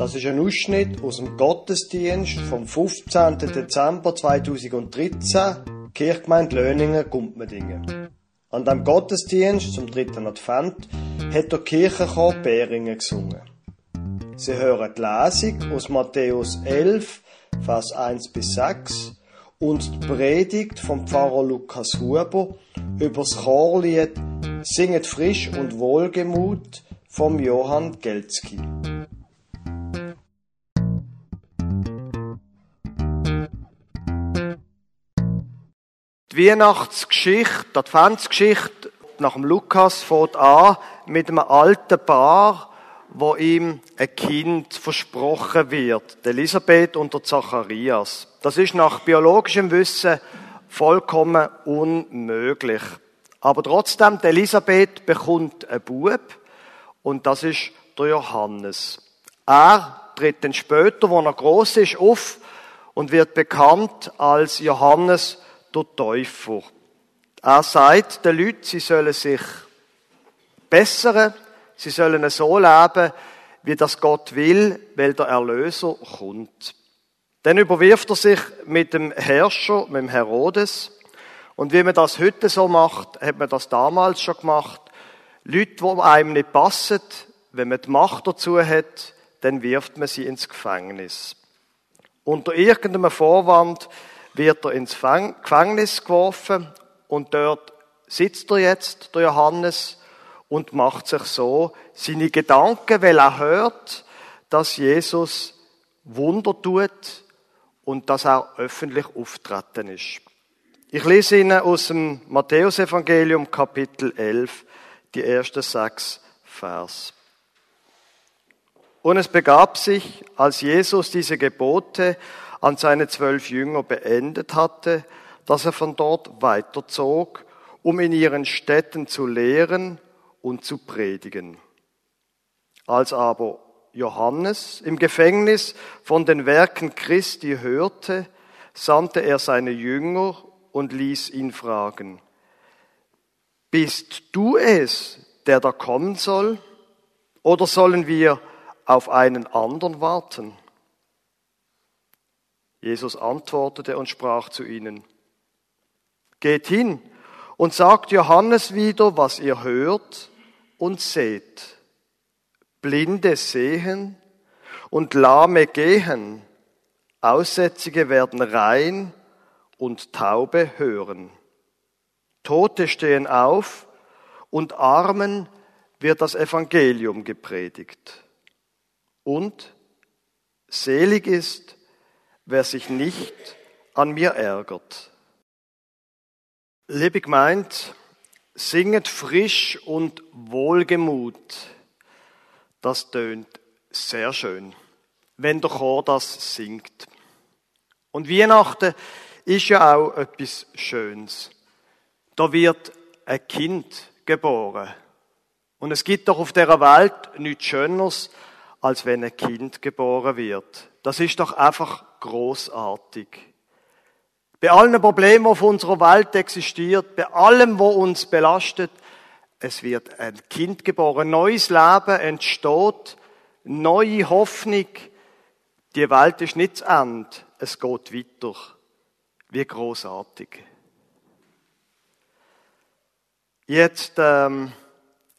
Das ist ein Ausschnitt aus dem Gottesdienst vom 15. Dezember 2013, Kirchgemeinde Löningen, Gumpmedingen. An dem Gottesdienst zum dritten Advent hat der Kirchenchor Beringen gesungen. Sie hören die Lesung aus Matthäus 11, Vers 1 bis 6 und die Predigt vom Pfarrer Lukas Huber über das Chorlied Singet frisch und wohlgemut vom Johann Gelzki. Die Weihnachtsgeschichte, die Adventsgeschichte nach dem Lukas fängt an mit einem alten Paar, wo ihm ein Kind versprochen wird, Elisabeth und der Zacharias. Das ist nach biologischem Wissen vollkommen unmöglich. Aber trotzdem, Elisabeth bekommt einen Bub und das ist der Johannes. Er tritt dann später, wo er groß ist, auf und wird bekannt als Johannes der Täufer. Er sagt den Leuten, sie sollen sich bessern, sie sollen so leben, wie das Gott will, weil der Erlöser kommt. Dann überwirft er sich mit dem Herrscher, mit dem Herodes. Und wie man das heute so macht, hat man das damals schon gemacht. Leute, die einem nicht passen, wenn man die Macht dazu hat, dann wirft man sie ins Gefängnis. Unter irgendeinem Vorwand wird er ins Gefängnis geworfen und dort sitzt er jetzt, der Johannes, und macht sich so seine Gedanken, weil er hört, dass Jesus Wunder tut und dass er öffentlich auftreten ist. Ich lese Ihnen aus dem Matthäusevangelium Kapitel 11 die ersten sechs Vers. Und es begab sich, als Jesus diese Gebote an seine zwölf Jünger beendet hatte, dass er von dort weiterzog, um in ihren Städten zu lehren und zu predigen. Als aber Johannes im Gefängnis von den Werken Christi hörte, sandte er seine Jünger und ließ ihn fragen, bist du es, der da kommen soll, oder sollen wir auf einen anderen warten? Jesus antwortete und sprach zu ihnen, Geht hin und sagt Johannes wieder, was ihr hört und seht. Blinde sehen und Lahme gehen, Aussätzige werden rein und Taube hören. Tote stehen auf und Armen wird das Evangelium gepredigt. Und selig ist, wer sich nicht an mir ärgert. Liebe gemeint, singet frisch und wohlgemut. Das tönt sehr schön, wenn der Chor das singt. Und Weihnachten ist ja auch etwas Schönes. Da wird ein Kind geboren. Und es gibt doch auf der Welt nichts Schöneres, als wenn ein Kind geboren wird. Das ist doch einfach großartig. Bei allen Problemen, die auf unserer Welt existiert, bei allem, was uns belastet, es wird ein Kind geboren, neues Leben entsteht, neue Hoffnung. Die Welt ist nicht zu Ende, es geht weiter. Wie großartig. Jetzt ähm,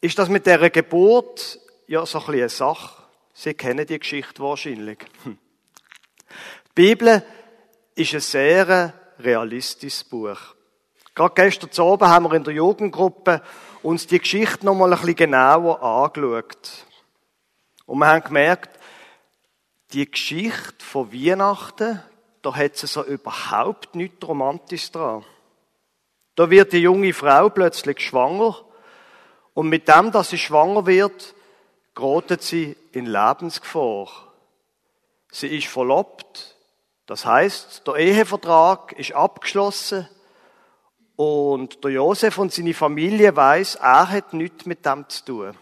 ist das mit der Geburt ja so ein bisschen eine Sache. Sie kennen die Geschichte wahrscheinlich. Die Bibel ist ein sehr realistisches Buch. Gerade gestern Abend haben wir in der Jugendgruppe uns die Geschichte noch mal ein bisschen genauer angeschaut. Und wir haben gemerkt, die Geschichte von Weihnachten, da hat sie so überhaupt nichts Romantisches dran. Da wird die junge Frau plötzlich schwanger und mit dem, dass sie schwanger wird, gerät sie in Lebensgefahr. Sie ist verlobt, das heißt, der Ehevertrag ist abgeschlossen und der Josef und seine Familie weiß, er hat nichts mit dem zu tun.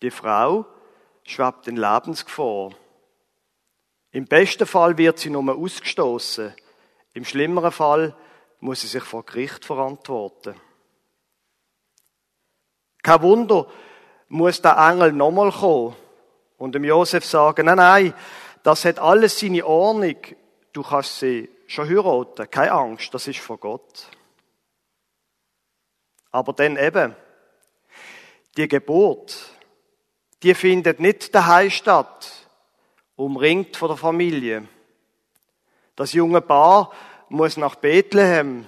Die Frau schwebt in Lebensgefahr. Im besten Fall wird sie nur ausgestoßen. Im schlimmeren Fall muss sie sich vor Gericht verantworten. Kein Wunder, muss der Engel nochmal kommen und dem Josef sagen, nein, nein, das hat alles seine Ordnung. Du kannst sie schon heiraten, keine Angst, das ist von Gott. Aber dann eben, die Geburt, die findet nicht daheim statt, umringt von der Familie. Das junge Paar muss nach Bethlehem.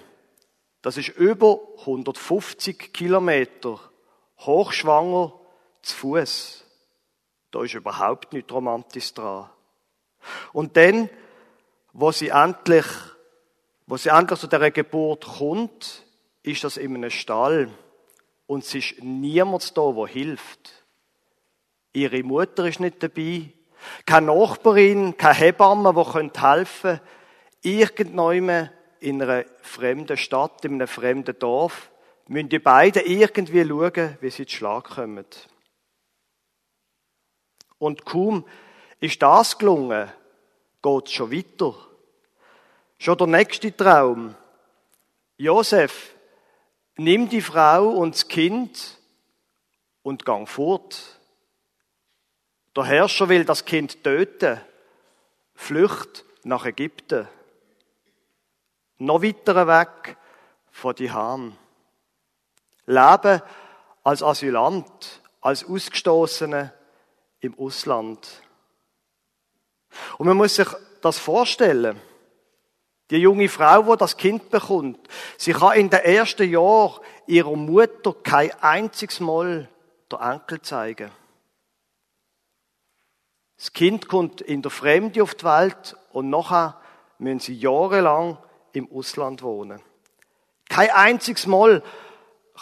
Das ist über 150 Kilometer, hochschwanger, zu Fuß. Da ist überhaupt nicht romantisch dran. Und dann, wo sie endlich, wo sie endlich zu dieser Geburt kommt, ist das in einem Stall. Und es ist niemand da, der hilft. Ihre Mutter ist nicht dabei. Keine Nachbarin, keine Hebamme, die helfen können. Irgendjemand in einer fremden Stadt, in einem fremden Dorf, müssen die beiden irgendwie schauen, wie sie zu Schlag kommen. Und kaum ist das gelungen, geht es schon weiter. Schon der nächste Traum. Josef, nimm die Frau und das Kind und gang fort. Der Herrscher will das Kind töten. Flücht nach Ägypten. Noch weiter weg von die Hahn. Leben als Asylant, als Ausgestoßene im Ausland. Und man muss sich das vorstellen. Die junge Frau, die das Kind bekommt, sie kann in den ersten Jahren ihrer Mutter kein einziges Mal der Enkel zeigen. Das Kind kommt in der Fremde auf die Welt und nachher müssen sie jahrelang im Ausland wohnen. Kein einziges Mal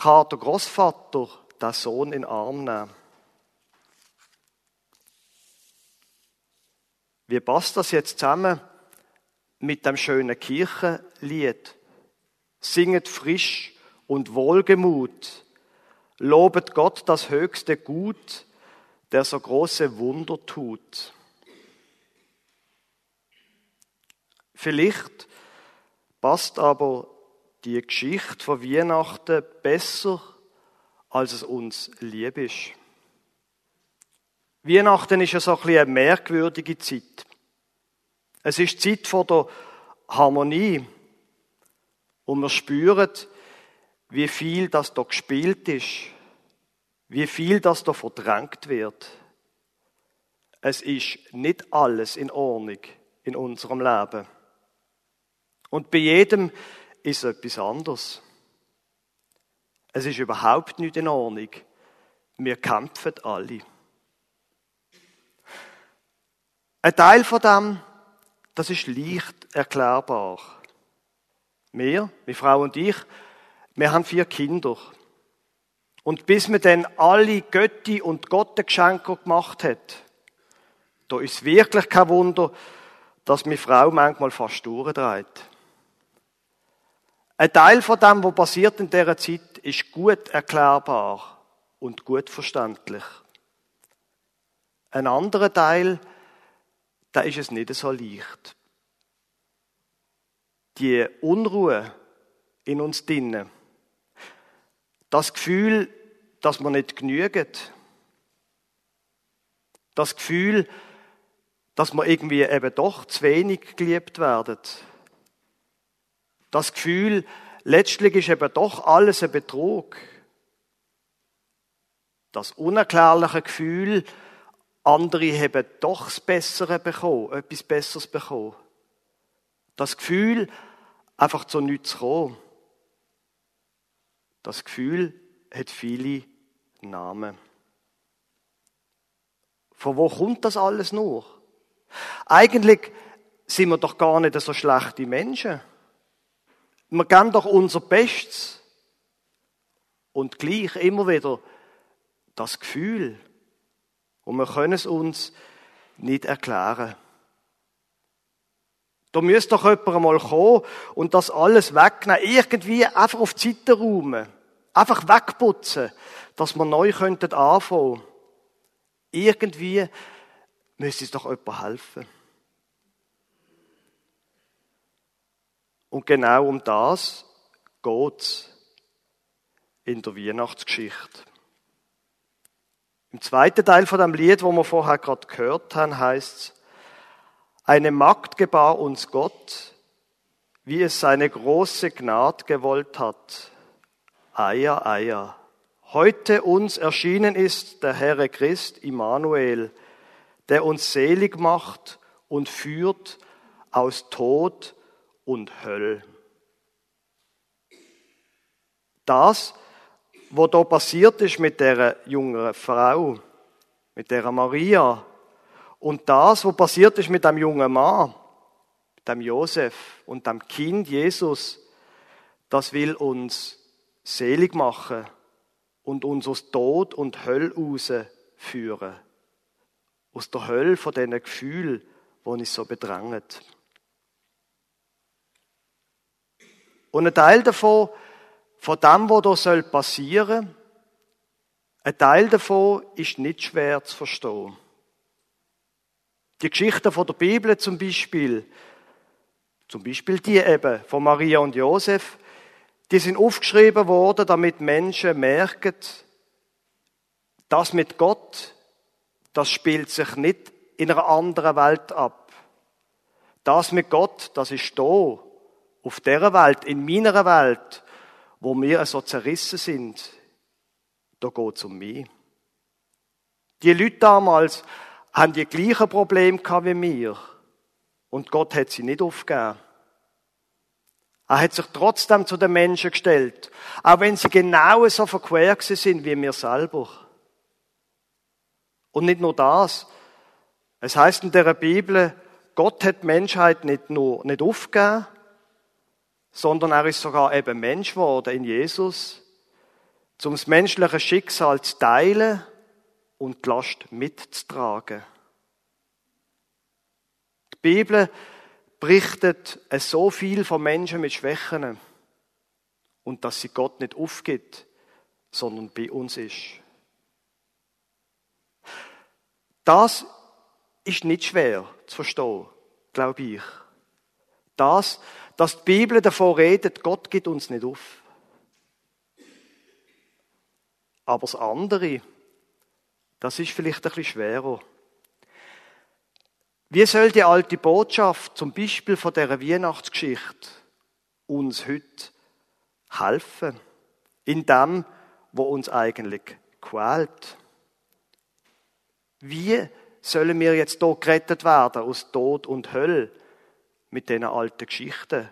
kann der Großvater den Sohn in den Arm nehmen. Wie passt das jetzt zusammen mit dem schönen Kirchenlied? Singet frisch und wohlgemut, lobet Gott das höchste Gut, der so große Wunder tut. Vielleicht passt aber die Geschichte von Weihnachten besser, als es uns lieb ist. Weihnachten ist ja so ein bisschen eine merkwürdige Zeit. Es ist die Zeit von der Harmonie. Und wir spüren, wie viel das da gespielt ist. Wie viel das da verdrängt wird. Es ist nicht alles in Ordnung in unserem Leben. Und bei jedem ist etwas anderes. Es ist überhaupt nicht in Ordnung. Wir kämpfen alle. Ein Teil von dem, das ist leicht erklärbar. Wir, meine Frau und ich, wir haben vier Kinder. Und bis wir dann alle Götti und Gottengeschenke gemacht hat, da ist wirklich kein Wunder, dass meine Frau manchmal fast durchdreht. Ein Teil von dem, was passiert in dieser Zeit, ist gut erklärbar und gut verständlich. Ein anderer Teil, da ist es nicht so leicht. Die Unruhe in uns drinnen, das Gefühl, dass man nicht genügt, das Gefühl, dass man irgendwie eben doch zu wenig geliebt werden, das Gefühl, letztlich ist eben doch alles ein Betrug, das unerklärliche Gefühl, andere haben doch das Bessere bekommen, etwas Besseres bekommen. Das Gefühl, einfach zu nichts zu kommen. Das Gefühl hat viele Namen. Von wo kommt das alles nur? Eigentlich sind wir doch gar nicht so schlechte Menschen. Wir geben doch unser Bestes. Und gleich immer wieder das Gefühl, und wir können es uns nicht erklären. Da müsste doch jemand einmal kommen und das alles wegnehmen. Irgendwie einfach auf die Seite räumen. Einfach wegputzen, dass wir neu könnten anfangen. Irgendwie müsste es doch jemand helfen. Und genau um das geht's in der Weihnachtsgeschichte. Im zweiten Teil von dem Lied, wo wir vorher gerade gehört haben, heißt eine Magd gebar uns Gott, wie es seine große Gnade gewollt hat. Eier, Eier. Heute uns erschienen ist der Herr Christ Immanuel, der uns selig macht und führt aus Tod und Höll. Das, was da passiert ist mit der jungen Frau, mit der Maria, und das, was passiert ist mit dem jungen Mann, dem Josef und dem Kind Jesus, das will uns selig machen und uns aus Tod und Hölle führen. Aus der Hölle von diesen Gefühlen, die uns so bedrängen. Und ein Teil davon, von dem, was hier passieren soll, ein Teil davon ist nicht schwer zu verstehen. Die Geschichten von der Bibel zum Beispiel, zum Beispiel die eben von Maria und Josef, die sind aufgeschrieben worden, damit Menschen merken, das mit Gott, das spielt sich nicht in einer anderen Welt ab. Das mit Gott, das ist da, auf dieser Welt, in meiner Welt, wo wir so zerrissen sind. Da geht es um mich. Die Leute damals haben die gleichen Probleme gehabt wie wir. Und Gott hat sie nicht aufgegeben. Er hat sich trotzdem zu den Menschen gestellt, auch wenn sie genau so verquer sind wie wir selber. Und nicht nur das. Es heißt in der Bibel, Gott hat die Menschheit nicht nur nicht aufgegeben, sondern er ist sogar eben Mensch geworden in Jesus, um das menschliche Schicksal zu teilen und die Last mitzutragen. Die Bibel berichtet so viel von Menschen mit Schwächen und dass sie Gott nicht aufgibt, sondern bei uns ist. Das ist nicht schwer zu verstehen, glaube ich. Das, dass die Bibel davon redet, Gott gibt uns nicht auf. Aber das andere, das ist vielleicht ein bisschen schwerer. Wie soll die alte Botschaft, zum Beispiel von der Weihnachtsgeschichte, uns heute helfen? In dem, wo uns eigentlich quält? Wie sollen wir jetzt hier gerettet werden aus Tod und Hölle mit diesen alten Geschichten?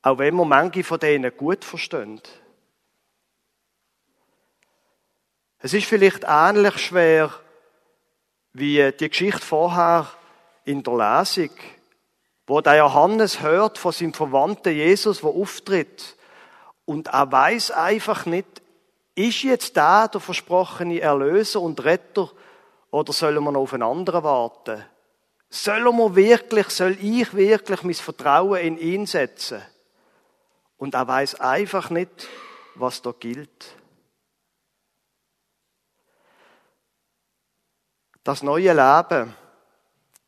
Auch wenn wir manche von denen gut verstehen. Es ist vielleicht ähnlich schwer wie die Geschichte vorher in der Lesung, wo der Johannes hört von seinem Verwandten Jesus, der auftritt. Und er weiß einfach nicht, ist jetzt der der versprochene Erlöser und Retter oder sollen wir noch auf einen anderen warten? Sollen wir wirklich, soll ich wirklich mein Vertrauen in ihn setzen? Und er weiß einfach nicht, was da gilt. Das neue Leben,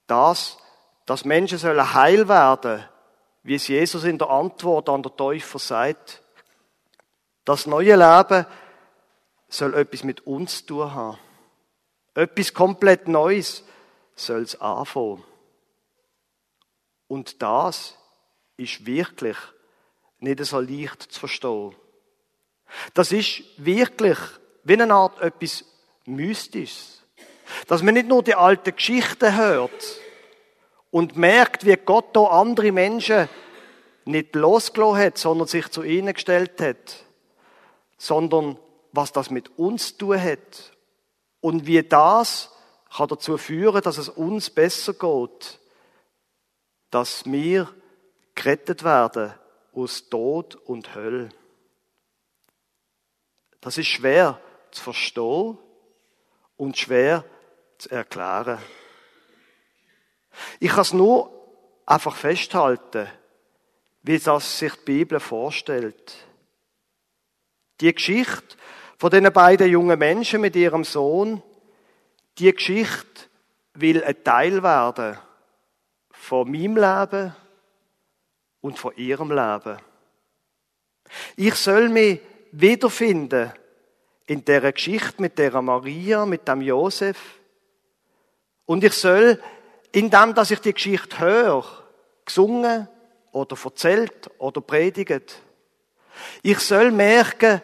das, dass Menschen sollen heil werden, wie es Jesus in der Antwort an der Täufer sagt. Das neue Leben soll etwas mit uns zu tun haben. Etwas komplett Neues soll es anfangen. Und das ist wirklich nicht so leicht zu verstehen. Das ist wirklich wie eine Art etwas Mystisches. Dass man nicht nur die alten Geschichten hört und merkt, wie Gott da andere Menschen nicht losgelassen hat, sondern sich zu ihnen gestellt hat, sondern was das mit uns zu tun hat und wie das kann dazu führen, dass es uns besser geht, dass wir gerettet werden aus Tod und Hölle. Das ist schwer zu verstehen und schwer zu erklären. Ich kann es nur einfach festhalten, wie das sich die Bibel vorstellt. Die Geschichte von den beiden jungen Menschen mit ihrem Sohn, die Geschichte will ein Teil werden von meinem Leben und von ihrem Leben. Ich soll mich wiederfinden in der Geschichte mit der Maria, mit dem Josef. Und ich soll, in dem, dass ich die Geschichte höre, gesungen oder erzählt oder predigt, ich soll merken,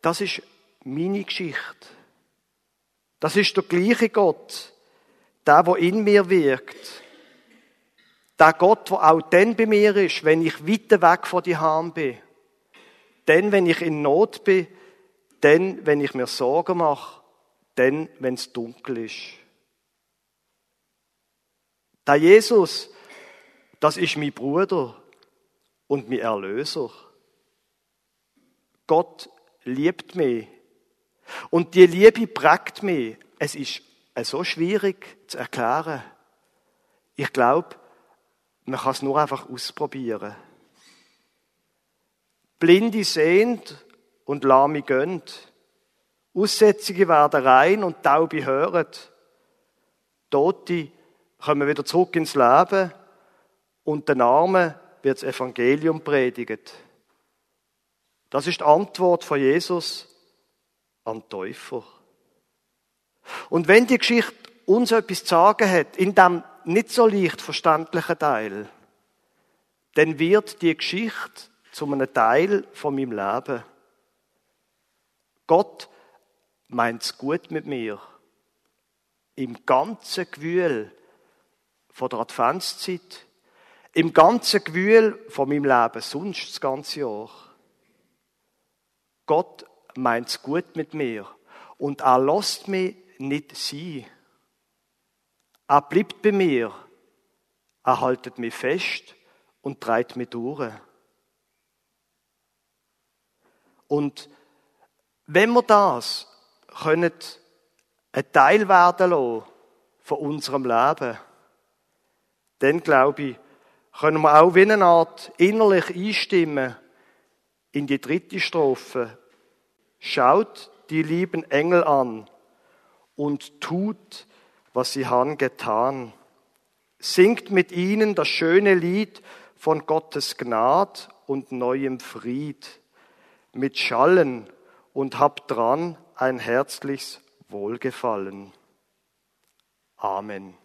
das ist meine Geschichte. Das ist der gleiche Gott, der, der in mir wirkt. Der Gott, der auch dann bei mir ist, wenn ich weiter weg von die Ham bin. Dann, wenn ich in Not bin. Dann, wenn ich mir Sorgen mache. Dann, wenn es dunkel ist. Der Jesus, das ist mein Bruder und mein Erlöser. Gott liebt mich. Und die Liebe prägt mich. Es ist so schwierig zu erklären. Ich glaube, man kann es nur einfach ausprobieren. Blinde sehend und Lahme gönnt. Aussätzige werden rein und Taube hören. Tote kommen wieder zurück ins Leben und den Armen wird das Evangelium predigt. Das ist die Antwort von Jesus an Täufer. Und wenn die Geschichte uns etwas zu sagen hat, in dem nicht so leicht verständlichen Teil, dann wird die Geschichte zu einem Teil von meinem Leben. Gott meint es gut mit mir. Im ganzen Gewühl von der Adventszeit, im ganzen Gewühl von meinem Leben, sonst das ganze Jahr. Gott meint es gut mit mir und er lässt mich nicht sein. Er bleibt bei mir. Er haltet mich fest und treibt mich durch. Und wenn wir das können ein Teil werden lassen von unserem Leben, dann glaube ich, können wir auch wie eine Art innerlich einstimmen in die dritte Strophe. Schaut die lieben Engel an und tut, was sie haben getan. Singt mit ihnen das schöne Lied von Gottes Gnad und neuem Fried, mit Schallen und habt dran ein herzliches Wohlgefallen. Amen.